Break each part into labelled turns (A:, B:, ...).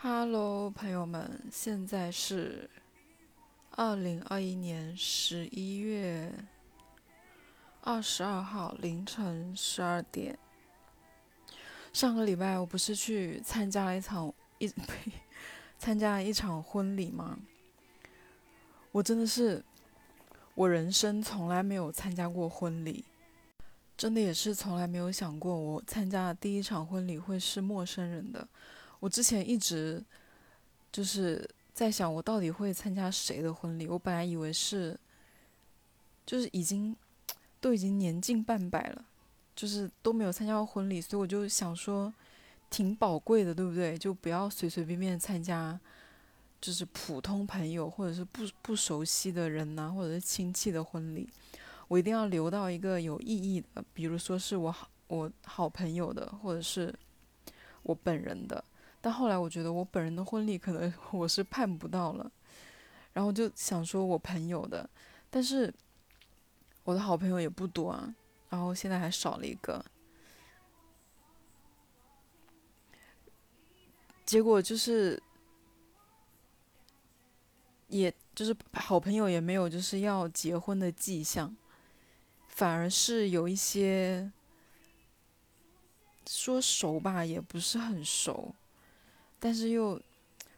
A: Hello，朋友们，现在是二零二一年十一月二十二号凌晨十二点。上个礼拜我不是去参加了一场一呸，参加了一场婚礼吗？我真的是，我人生从来没有参加过婚礼，真的也是从来没有想过我参加的第一场婚礼会是陌生人的。我之前一直就是在想，我到底会参加谁的婚礼？我本来以为是，就是已经都已经年近半百了，就是都没有参加过婚礼，所以我就想说，挺宝贵的，对不对？就不要随随便便参加，就是普通朋友或者是不不熟悉的人呐，或者是亲戚的婚礼，我一定要留到一个有意义的，比如说是我好我好朋友的，或者是我本人的。但后来我觉得我本人的婚礼可能我是盼不到了，然后就想说我朋友的，但是我的好朋友也不多啊，然后现在还少了一个，结果就是，也就是好朋友也没有就是要结婚的迹象，反而是有一些说熟吧，也不是很熟。但是又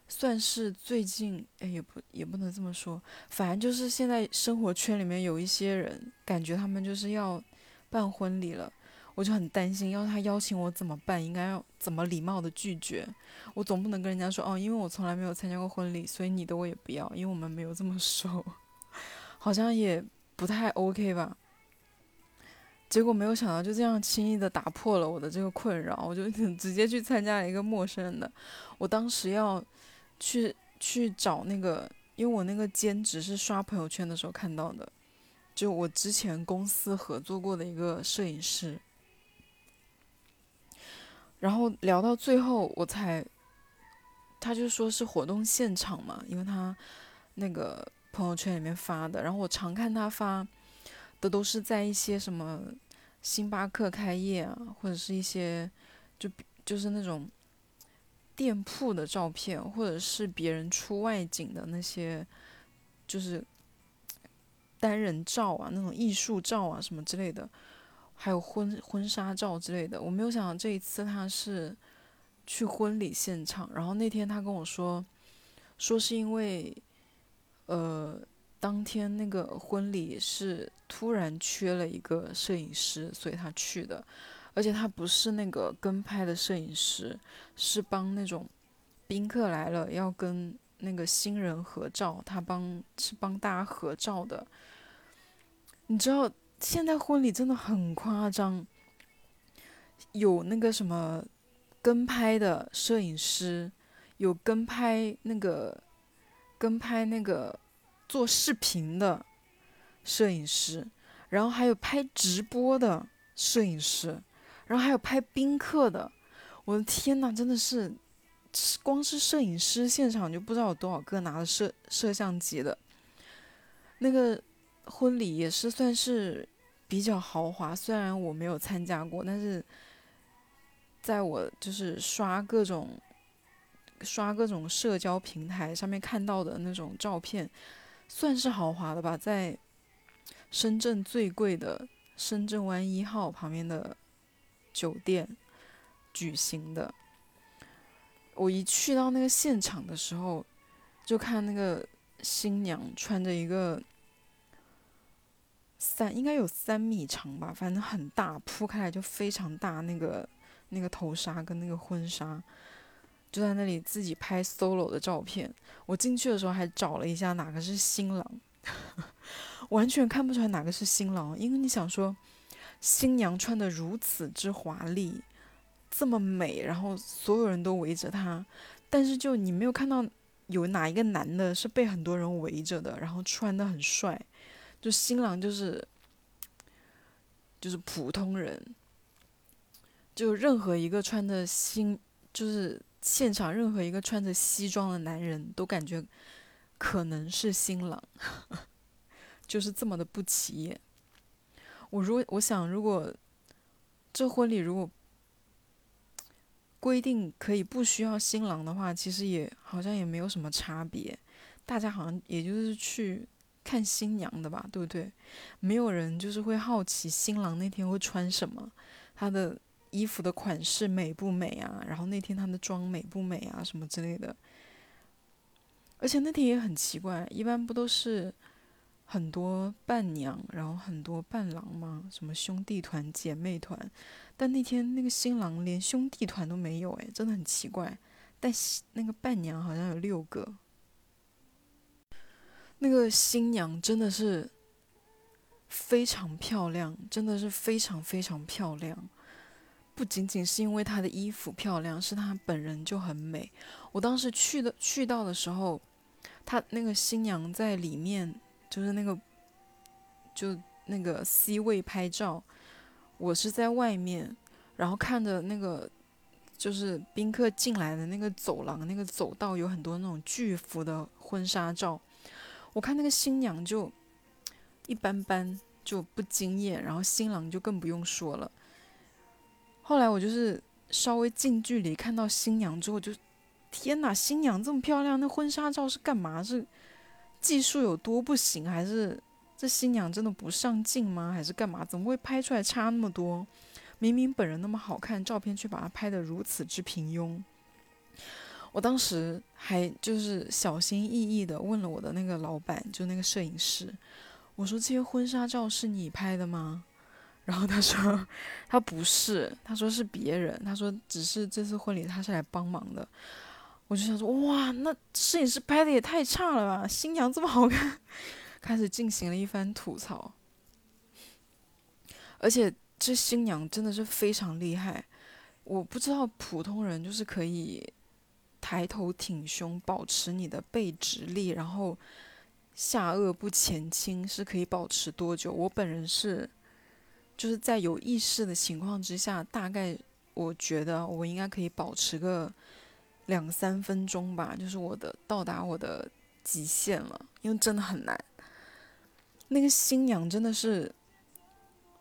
A: 算是最近，哎，也不也不能这么说，反正就是现在生活圈里面有一些人，感觉他们就是要办婚礼了，我就很担心，要他邀请我怎么办？应该要怎么礼貌的拒绝？我总不能跟人家说，哦，因为我从来没有参加过婚礼，所以你的我也不要，因为我们没有这么熟，好像也不太 OK 吧。结果没有想到，就这样轻易的打破了我的这个困扰，我就 直接去参加了一个陌生人的。我当时要去去找那个，因为我那个兼职是刷朋友圈的时候看到的，就我之前公司合作过的一个摄影师。然后聊到最后，我才，他就说是活动现场嘛，因为他那个朋友圈里面发的，然后我常看他发。的都是在一些什么星巴克开业啊，或者是一些就就是那种店铺的照片，或者是别人出外景的那些，就是单人照啊，那种艺术照啊什么之类的，还有婚婚纱照之类的。我没有想到这一次他是去婚礼现场，然后那天他跟我说，说是因为呃。当天那个婚礼是突然缺了一个摄影师，所以他去的，而且他不是那个跟拍的摄影师，是帮那种宾客来了要跟那个新人合照，他帮是帮大家合照的。你知道现在婚礼真的很夸张，有那个什么跟拍的摄影师，有跟拍那个跟拍那个。做视频的摄影师，然后还有拍直播的摄影师，然后还有拍宾客的。我的天呐，真的是，光是摄影师现场就不知道有多少个拿着摄摄像机的。那个婚礼也是算是比较豪华，虽然我没有参加过，但是在我就是刷各种刷各种社交平台上面看到的那种照片。算是豪华的吧，在深圳最贵的深圳湾一号旁边的酒店举行的。我一去到那个现场的时候，就看那个新娘穿着一个三应该有三米长吧，反正很大，铺开来就非常大，那个那个头纱跟那个婚纱。就在那里自己拍 solo 的照片。我进去的时候还找了一下哪个是新郎，完全看不出来哪个是新郎。因为你想说，新娘穿的如此之华丽，这么美，然后所有人都围着她，但是就你没有看到有哪一个男的是被很多人围着的，然后穿的很帅。就新郎就是就是普通人，就任何一个穿的新就是。现场任何一个穿着西装的男人都感觉可能是新郎，就是这么的不起眼。我如果我想，如果这婚礼如果规定可以不需要新郎的话，其实也好像也没有什么差别，大家好像也就是去看新娘的吧，对不对？没有人就是会好奇新郎那天会穿什么，他的衣服的款式美不美啊？然后那天他的妆美不美啊？什么之类的。而且那天也很奇怪，一般不都是很多伴娘，然后很多伴郎吗？什么兄弟团、姐妹团？但那天那个新郎连兄弟团都没有，哎，真的很奇怪。但那个伴娘好像有六个。那个新娘真的是非常漂亮，真的是非常非常漂亮。不仅仅是因为她的衣服漂亮，是她本人就很美。我当时去的去到的时候。他那个新娘在里面，就是那个，就那个 C 位拍照，我是在外面，然后看着那个，就是宾客进来的那个走廊，那个走道有很多那种巨幅的婚纱照，我看那个新娘就一般般，就不惊艳，然后新郎就更不用说了。后来我就是稍微近距离看到新娘之后，就。天哪，新娘这么漂亮，那婚纱照是干嘛？是技术有多不行，还是这新娘真的不上镜吗？还是干嘛？怎么会拍出来差那么多？明明本人那么好看，照片却把她拍得如此之平庸。我当时还就是小心翼翼的问了我的那个老板，就那个摄影师，我说这些婚纱照是你拍的吗？然后他说他不是，他说是别人，他说只是这次婚礼他是来帮忙的。我就想说，哇，那摄影师拍的也太差了吧！新娘这么好看，开始进行了一番吐槽。而且这新娘真的是非常厉害，我不知道普通人就是可以抬头挺胸，保持你的背直立，然后下颚不前倾，是可以保持多久？我本人是就是在有意识的情况之下，大概我觉得我应该可以保持个。两三分钟吧，就是我的到达我的极限了，因为真的很难。那个新娘真的是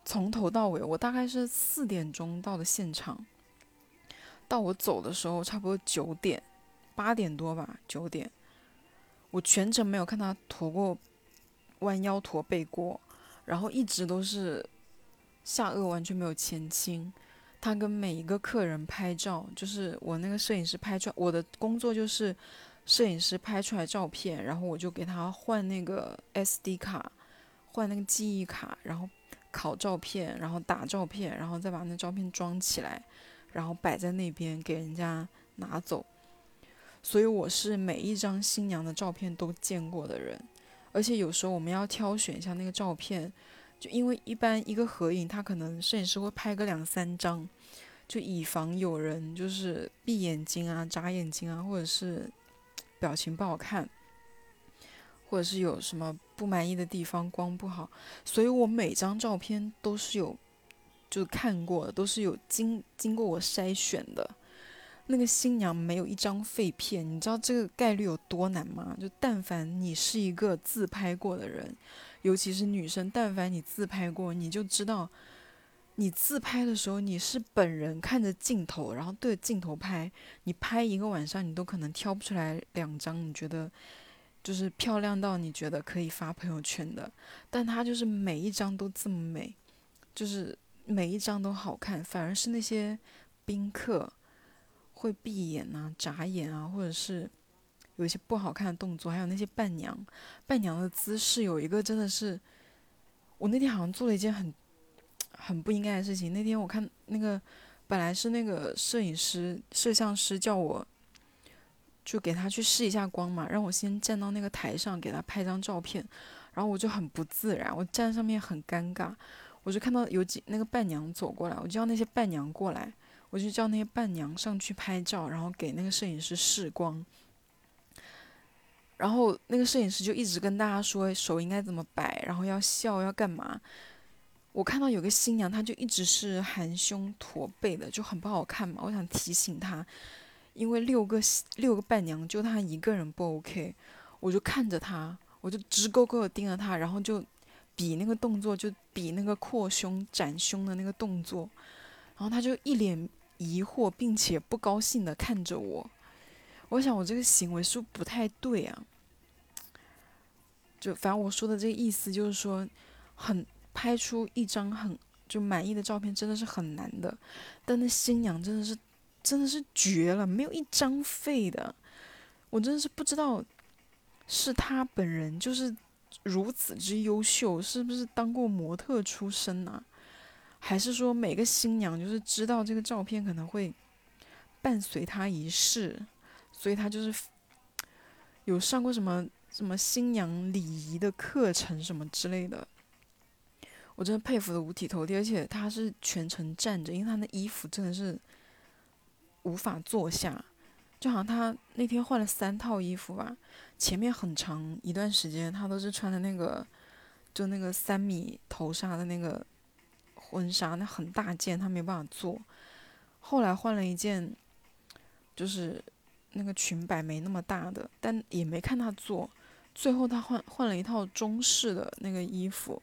A: 从头到尾，我大概是四点钟到的现场，到我走的时候差不多九点，八点多吧，九点。我全程没有看她驼过弯腰驼背过，然后一直都是下颚完全没有前倾。他跟每一个客人拍照，就是我那个摄影师拍出来。我的工作就是摄影师拍出来照片，然后我就给他换那个 SD 卡，换那个记忆卡，然后拷照片，然后打照片，然后再把那照片装起来，然后摆在那边给人家拿走。所以我是每一张新娘的照片都见过的人，而且有时候我们要挑选一下那个照片。就因为一般一个合影，他可能摄影师会拍个两三张，就以防有人就是闭眼睛啊、眨眼睛啊，或者是表情不好看，或者是有什么不满意的地方，光不好，所以我每张照片都是有就看过的，都是有经经过我筛选的。那个新娘没有一张废片，你知道这个概率有多难吗？就但凡你是一个自拍过的人。尤其是女生，但凡你自拍过，你就知道，你自拍的时候，你是本人看着镜头，然后对着镜头拍，你拍一个晚上，你都可能挑不出来两张你觉得就是漂亮到你觉得可以发朋友圈的。但她就是每一张都这么美，就是每一张都好看，反而是那些宾客会闭眼啊、眨眼啊，或者是。有一些不好看的动作，还有那些伴娘，伴娘的姿势有一个真的是，我那天好像做了一件很很不应该的事情。那天我看那个本来是那个摄影师、摄像师叫我，就给他去试一下光嘛，让我先站到那个台上给他拍张照片，然后我就很不自然，我站上面很尴尬，我就看到有几那个伴娘走过来，我就叫那些伴娘过来，我就叫那些伴娘上去拍照，然后给那个摄影师试光。然后那个摄影师就一直跟大家说手应该怎么摆，然后要笑要干嘛。我看到有个新娘，她就一直是含胸驼背的，就很不好看嘛。我想提醒她，因为六个六个伴娘就她一个人不 OK。我就看着她，我就直勾勾的盯着她，然后就比那个动作，就比那个扩胸展胸的那个动作。然后她就一脸疑惑并且不高兴的看着我。我想我这个行为是不是不太对啊？就反正我说的这个意思就是说，很拍出一张很就满意的照片真的是很难的，但那新娘真的是真的是绝了，没有一张废的。我真的是不知道，是他本人就是如此之优秀，是不是当过模特出身呐？还是说每个新娘就是知道这个照片可能会伴随她一世，所以她就是有上过什么？什么新娘礼仪的课程什么之类的，我真的佩服的五体投地。而且她是全程站着，因为她的衣服真的是无法坐下，就好像他那天换了三套衣服吧。前面很长一段时间，他都是穿的那个，就那个三米头纱的那个婚纱，那很大件，他没办法做。后来换了一件，就是那个裙摆没那么大的，但也没看他做。最后他换换了一套中式的那个衣服，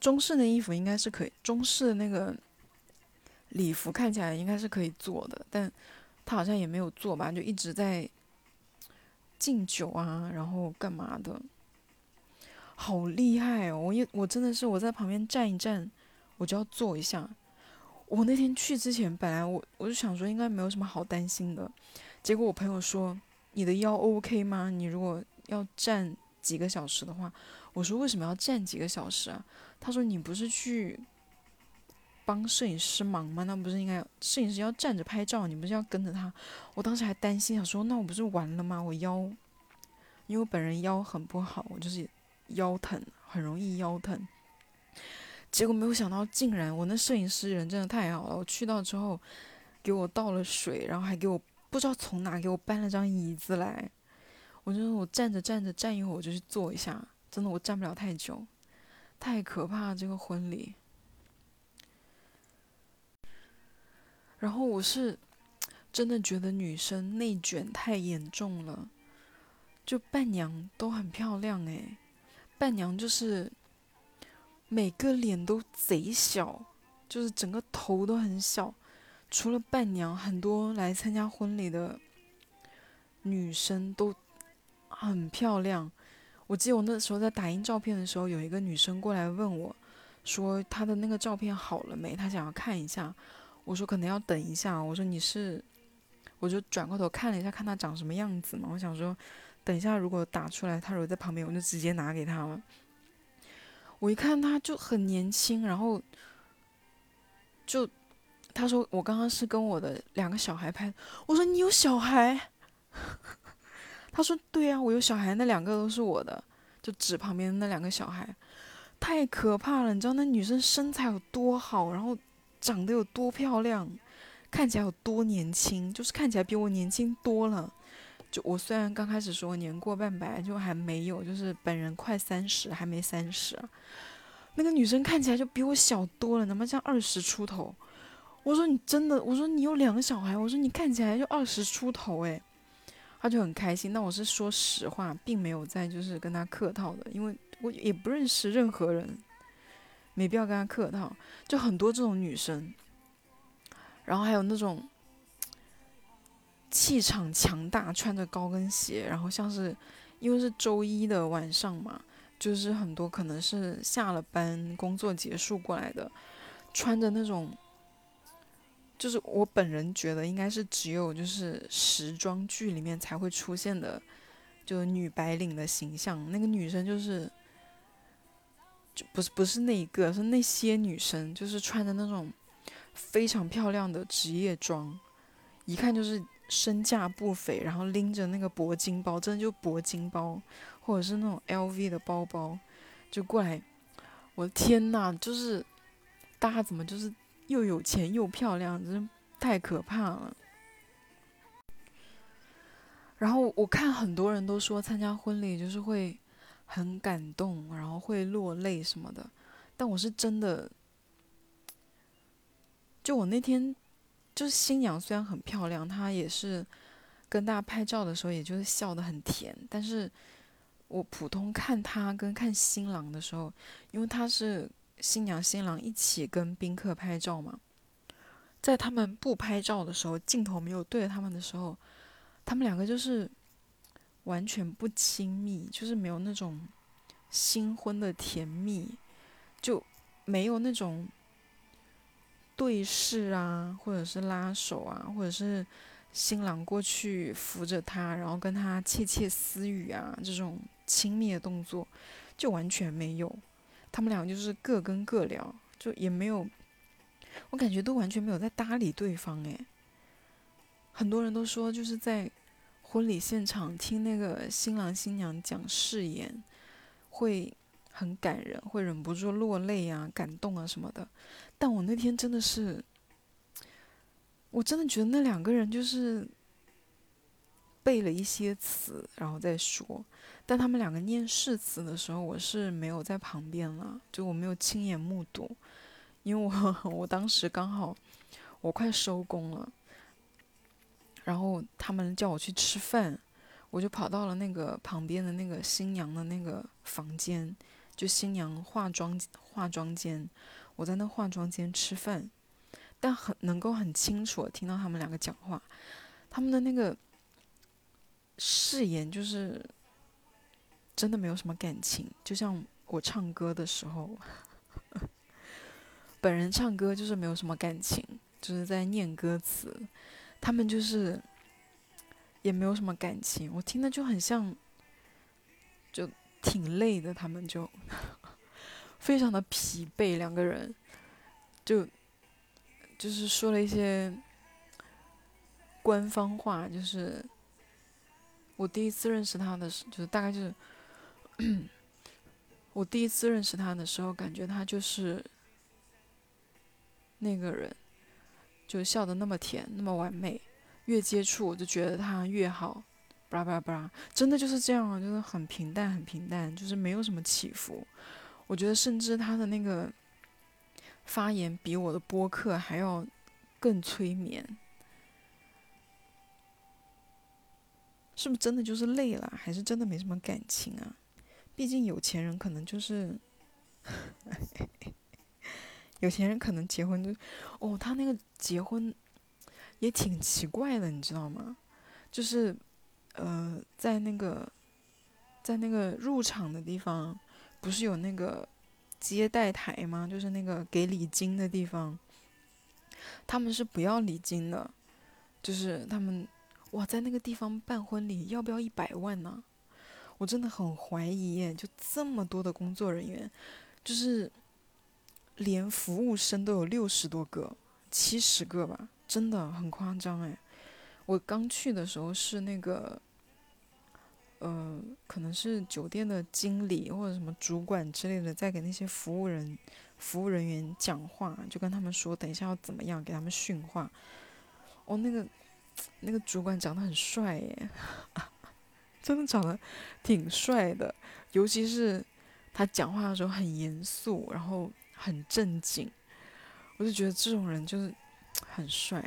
A: 中式的衣服应该是可以，中式的那个礼服看起来应该是可以做的，但他好像也没有做吧，就一直在敬酒啊，然后干嘛的，好厉害哦！我也我真的是我在旁边站一站，我就要坐一下。我那天去之前，本来我我就想说应该没有什么好担心的，结果我朋友说。你的腰 OK 吗？你如果要站几个小时的话，我说为什么要站几个小时啊？他说你不是去帮摄影师忙吗？那不是应该摄影师要站着拍照，你不是要跟着他？我当时还担心，想说那我不是完了吗？我腰，因为我本人腰很不好，我就是腰疼，很容易腰疼。结果没有想到，竟然我那摄影师人真的太好了，我去到之后给我倒了水，然后还给我。不知道从哪给我搬了张椅子来，我就我站着站着站一会儿我就去坐一下，真的我站不了太久，太可怕这个婚礼。然后我是真的觉得女生内卷太严重了，就伴娘都很漂亮诶，伴娘就是每个脸都贼小，就是整个头都很小。除了伴娘，很多来参加婚礼的女生都很漂亮。我记得我那时候在打印照片的时候，有一个女生过来问我，说她的那个照片好了没？她想要看一下。我说可能要等一下。我说你是，我就转过头看了一下，看她长什么样子嘛。我想说，等一下如果打出来，他如果在旁边，我就直接拿给他了。我一看他就很年轻，然后就。他说：“我刚刚是跟我的两个小孩拍。”我说：“ 你有小孩？”他说：“对呀，我有小孩，那两个都是我的。”就指旁边那两个小孩，太可怕了！你知道那女生身材有多好，然后长得有多漂亮，看起来有多年轻，就是看起来比我年轻多了。就我虽然刚开始说年过半百，就还没有，就是本人快三十，还没三十。那个女生看起来就比我小多了，他妈像二十出头。我说你真的，我说你有两个小孩，我说你看起来就二十出头诶，她就很开心。那我是说实话，并没有在就是跟她客套的，因为我也不认识任何人，没必要跟她客套。就很多这种女生，然后还有那种气场强大，穿着高跟鞋，然后像是因为是周一的晚上嘛，就是很多可能是下了班工作结束过来的，穿着那种。就是我本人觉得应该是只有就是时装剧里面才会出现的，就女白领的形象。那个女生就是，就不是不是那一个，是那些女生，就是穿着那种非常漂亮的职业装，一看就是身价不菲，然后拎着那个铂金包，真的就铂金包，或者是那种 LV 的包包，就过来。我的天呐，就是大家怎么就是。又有钱又漂亮，真太可怕了。然后我看很多人都说参加婚礼就是会很感动，然后会落泪什么的。但我是真的，就我那天就是新娘虽然很漂亮，她也是跟大家拍照的时候，也就是笑得很甜。但是我普通看她跟看新郎的时候，因为她是。新娘新郎一起跟宾客拍照嘛，在他们不拍照的时候，镜头没有对着他们的时候，他们两个就是完全不亲密，就是没有那种新婚的甜蜜，就没有那种对视啊，或者是拉手啊，或者是新郎过去扶着她，然后跟她窃窃私语啊，这种亲密的动作就完全没有。他们俩就是各跟各聊，就也没有。我感觉都完全没有在搭理对方诶。很多人都说就是在婚礼现场听那个新郎新娘讲誓言，会很感人，会忍不住落泪啊、感动啊什么的。但我那天真的是，我真的觉得那两个人就是背了一些词，然后再说。但他们两个念誓词的时候，我是没有在旁边了，就我没有亲眼目睹。因为我 我当时刚好我快收工了，然后他们叫我去吃饭，我就跑到了那个旁边的那个新娘的那个房间，就新娘化妆化妆间，我在那化妆间吃饭，但很能够很清楚听到他们两个讲话，他们的那个誓言就是真的没有什么感情，就像我唱歌的时候。本人唱歌就是没有什么感情，就是在念歌词，他们就是也没有什么感情，我听的就很像，就挺累的，他们就非常的疲惫，两个人就就是说了一些官方话，就是我第一次认识他的时，就是大概就是我第一次认识他的时候，感觉他就是。那个人就笑的那么甜，那么完美，越接触我就觉得他越好，巴拉巴拉巴拉，真的就是这样啊，就是很平淡，很平淡，就是没有什么起伏。我觉得甚至他的那个发言比我的播客还要更催眠，是不是真的就是累了，还是真的没什么感情啊？毕竟有钱人可能就是。有钱人可能结婚就，哦，他那个结婚也挺奇怪的，你知道吗？就是，呃，在那个，在那个入场的地方，不是有那个接待台吗？就是那个给礼金的地方，他们是不要礼金的，就是他们，哇，在那个地方办婚礼要不要一百万呢？我真的很怀疑，就这么多的工作人员，就是。连服务生都有六十多个、七十个吧，真的很夸张哎！我刚去的时候是那个，呃，可能是酒店的经理或者什么主管之类的，在给那些服务人、服务人员讲话，就跟他们说等一下要怎么样，给他们训话。哦，那个那个主管长得很帅耶，真的长得挺帅的，尤其是他讲话的时候很严肃，然后。很正经，我就觉得这种人就是很帅。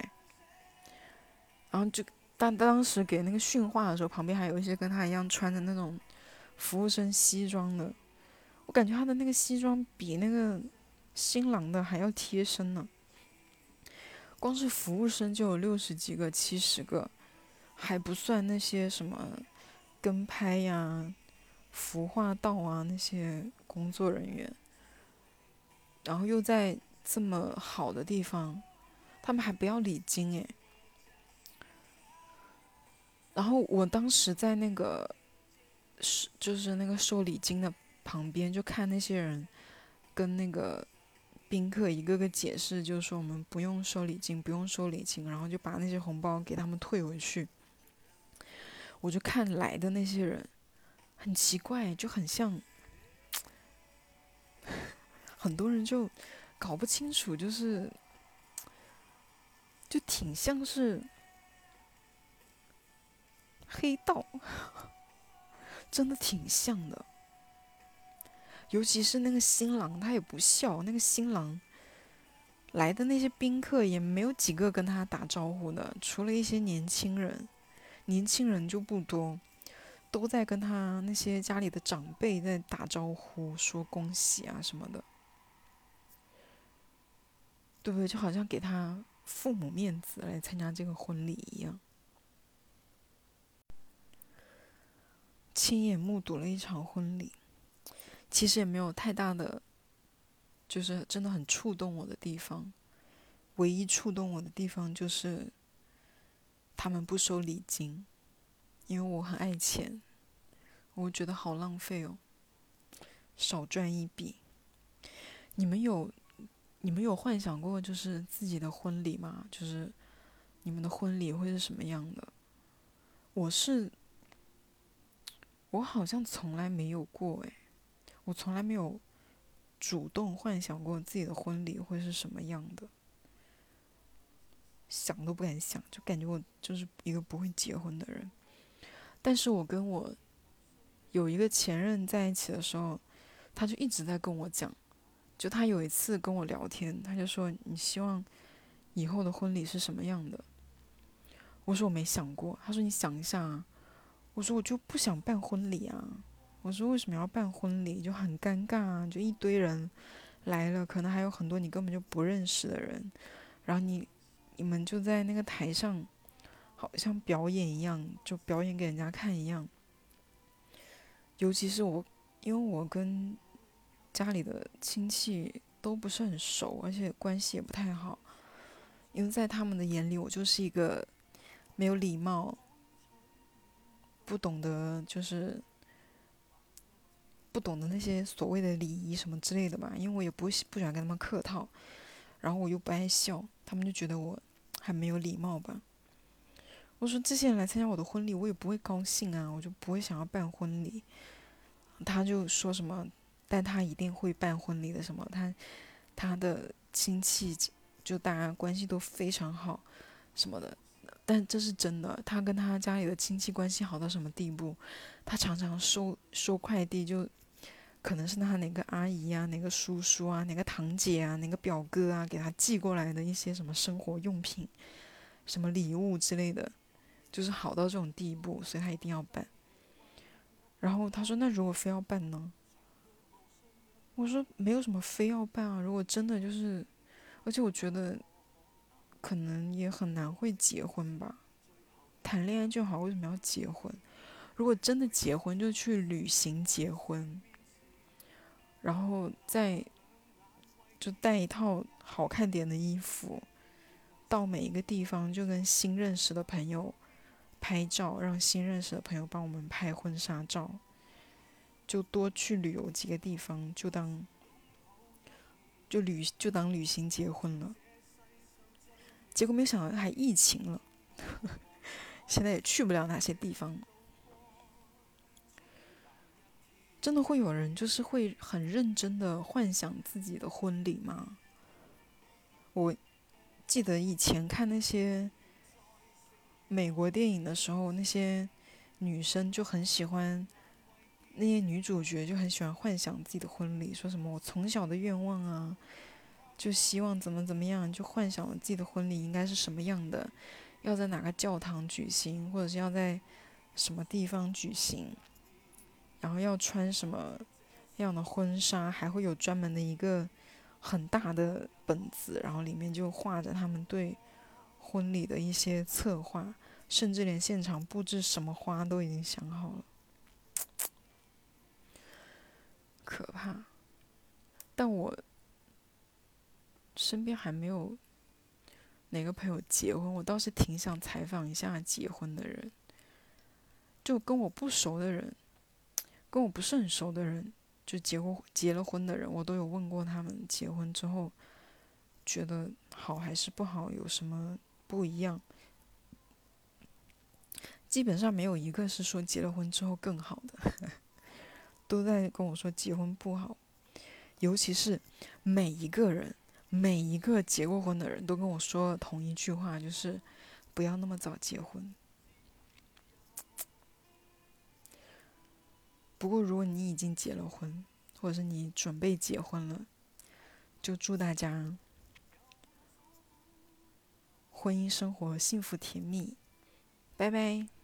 A: 然后就当当时给那个训话的时候，旁边还有一些跟他一样穿的那种服务生西装的，我感觉他的那个西装比那个新郎的还要贴身呢。光是服务生就有六十几个、七十个，还不算那些什么跟拍呀、服化道啊那些工作人员。然后又在这么好的地方，他们还不要礼金诶。然后我当时在那个是就是那个收礼金的旁边，就看那些人跟那个宾客一个个解释，就是说我们不用收礼金，不用收礼金，然后就把那些红包给他们退回去。我就看来的那些人，很奇怪，就很像。很多人就搞不清楚，就是就挺像是黑道，真的挺像的。尤其是那个新郎，他也不笑。那个新郎来的那些宾客也没有几个跟他打招呼的，除了一些年轻人，年轻人就不多，都在跟他那些家里的长辈在打招呼，说恭喜啊什么的。对不对？就好像给他父母面子来参加这个婚礼一样，亲眼目睹了一场婚礼，其实也没有太大的，就是真的很触动我的地方。唯一触动我的地方就是他们不收礼金，因为我很爱钱，我觉得好浪费哦，少赚一笔。你们有？你们有幻想过就是自己的婚礼吗？就是你们的婚礼会是什么样的？我是，我好像从来没有过诶，我从来没有主动幻想过自己的婚礼会是什么样的，想都不敢想，就感觉我就是一个不会结婚的人。但是我跟我有一个前任在一起的时候，他就一直在跟我讲。就他有一次跟我聊天，他就说：“你希望以后的婚礼是什么样的？”我说：“我没想过。”他说：“你想一下啊。”我说：“我就不想办婚礼啊。”我说：“为什么要办婚礼？就很尴尬啊！就一堆人来了，可能还有很多你根本就不认识的人，然后你你们就在那个台上，好像表演一样，就表演给人家看一样。尤其是我，因为我跟……家里的亲戚都不是很熟，而且关系也不太好，因为在他们的眼里，我就是一个没有礼貌、不懂得就是不懂得那些所谓的礼仪什么之类的吧。因为我也不不喜欢跟他们客套，然后我又不爱笑，他们就觉得我很没有礼貌吧。我说这些人来参加我的婚礼，我也不会高兴啊，我就不会想要办婚礼。他就说什么。但他一定会办婚礼的，什么？他他的亲戚就大家关系都非常好，什么的。但这是真的，他跟他家里的亲戚关系好到什么地步？他常常收收快递，就可能是他哪个阿姨啊、哪个叔叔啊、哪个堂姐啊、哪个表哥啊给他寄过来的一些什么生活用品、什么礼物之类的，就是好到这种地步，所以他一定要办。然后他说：“那如果非要办呢？”我说没有什么非要办啊，如果真的就是，而且我觉得，可能也很难会结婚吧，谈恋爱就好，为什么要结婚？如果真的结婚，就去旅行结婚，然后再就带一套好看点的衣服，到每一个地方就跟新认识的朋友拍照，让新认识的朋友帮我们拍婚纱照。就多去旅游几个地方，就当就旅就当旅行结婚了。结果没想到还疫情了，现在也去不了哪些地方。真的会有人就是会很认真的幻想自己的婚礼吗？我记得以前看那些美国电影的时候，那些女生就很喜欢。那些女主角就很喜欢幻想自己的婚礼，说什么我从小的愿望啊，就希望怎么怎么样，就幻想了自己的婚礼应该是什么样的，要在哪个教堂举行，或者是要在什么地方举行，然后要穿什么样的婚纱，还会有专门的一个很大的本子，然后里面就画着他们对婚礼的一些策划，甚至连现场布置什么花都已经想好了。可怕，但我身边还没有哪个朋友结婚，我倒是挺想采访一下结婚的人，就跟我不熟的人，跟我不是很熟的人，就结过结了婚的人，我都有问过他们结婚之后觉得好还是不好，有什么不一样，基本上没有一个是说结了婚之后更好的。都在跟我说结婚不好，尤其是每一个人，每一个结过婚的人都跟我说同一句话，就是不要那么早结婚。不过，如果你已经结了婚，或者是你准备结婚了，就祝大家婚姻生活幸福甜蜜，拜拜。